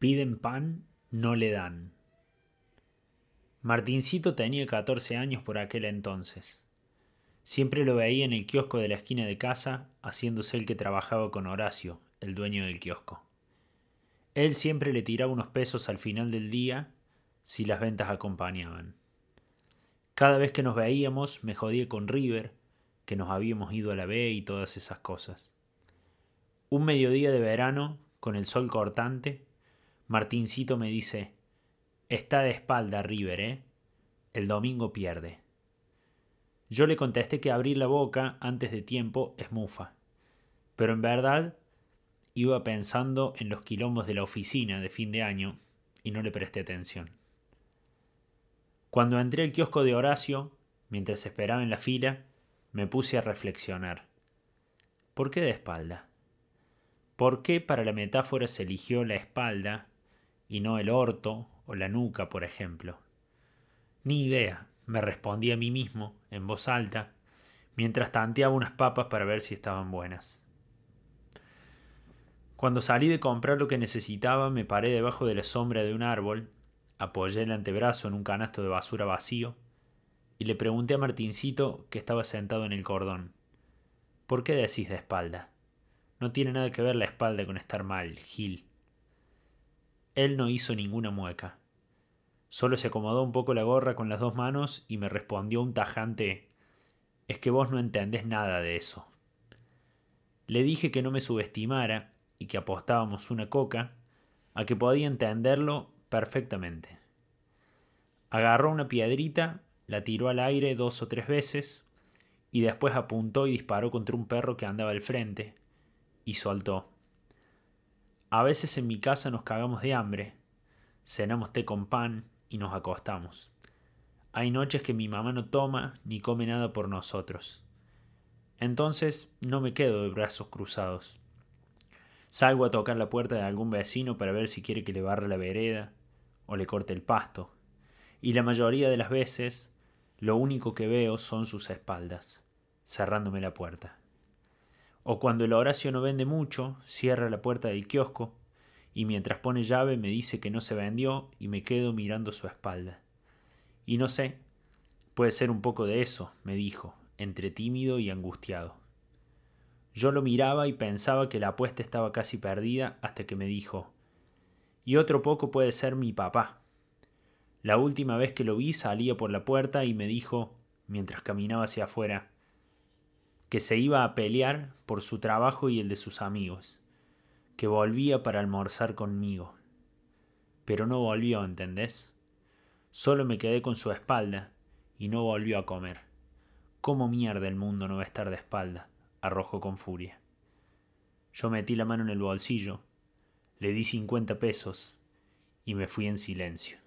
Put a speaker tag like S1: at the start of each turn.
S1: Piden pan, no le dan. Martincito tenía 14 años por aquel entonces. Siempre lo veía en el kiosco de la esquina de casa, haciéndose el que trabajaba con Horacio, el dueño del kiosco. Él siempre le tiraba unos pesos al final del día si las ventas acompañaban. Cada vez que nos veíamos me jodía con River, que nos habíamos ido a la B y todas esas cosas. Un mediodía de verano, con el sol cortante, Martincito me dice, está de espalda River, ¿eh? El domingo pierde. Yo le contesté que abrir la boca antes de tiempo es mufa, pero en verdad iba pensando en los quilombos de la oficina de fin de año y no le presté atención. Cuando entré al kiosco de Horacio, mientras esperaba en la fila, me puse a reflexionar. ¿Por qué de espalda? ¿Por qué para la metáfora se eligió la espalda y no el orto o la nuca, por ejemplo? Ni idea, me respondí a mí mismo, en voz alta, mientras tanteaba unas papas para ver si estaban buenas. Cuando salí de comprar lo que necesitaba, me paré debajo de la sombra de un árbol, apoyé el antebrazo en un canasto de basura vacío y le pregunté a Martincito, que estaba sentado en el cordón, ¿por qué decís de espalda? No tiene nada que ver la espalda con estar mal, Gil. Él no hizo ninguna mueca. Solo se acomodó un poco la gorra con las dos manos y me respondió un tajante Es que vos no entendés nada de eso. Le dije que no me subestimara y que apostábamos una coca, a que podía entenderlo perfectamente. Agarró una piedrita, la tiró al aire dos o tres veces, y después apuntó y disparó contra un perro que andaba al frente, y soltó. A veces en mi casa nos cagamos de hambre, cenamos té con pan y nos acostamos. Hay noches que mi mamá no toma ni come nada por nosotros. Entonces no me quedo de brazos cruzados. Salgo a tocar la puerta de algún vecino para ver si quiere que le barre la vereda o le corte el pasto. Y la mayoría de las veces lo único que veo son sus espaldas, cerrándome la puerta. O cuando el Horacio no vende mucho, cierra la puerta del kiosco y mientras pone llave me dice que no se vendió y me quedo mirando su espalda. Y no sé, puede ser un poco de eso, me dijo, entre tímido y angustiado. Yo lo miraba y pensaba que la apuesta estaba casi perdida hasta que me dijo, y otro poco puede ser mi papá. La última vez que lo vi salía por la puerta y me dijo, mientras caminaba hacia afuera, que se iba a pelear por su trabajo y el de sus amigos que volvía para almorzar conmigo. Pero no volvió, ¿entendés? Solo me quedé con su espalda y no volvió a comer. ¿Cómo mierda el mundo no va a estar de espalda? arrojó con furia. Yo metí la mano en el bolsillo, le di cincuenta pesos y me fui en silencio.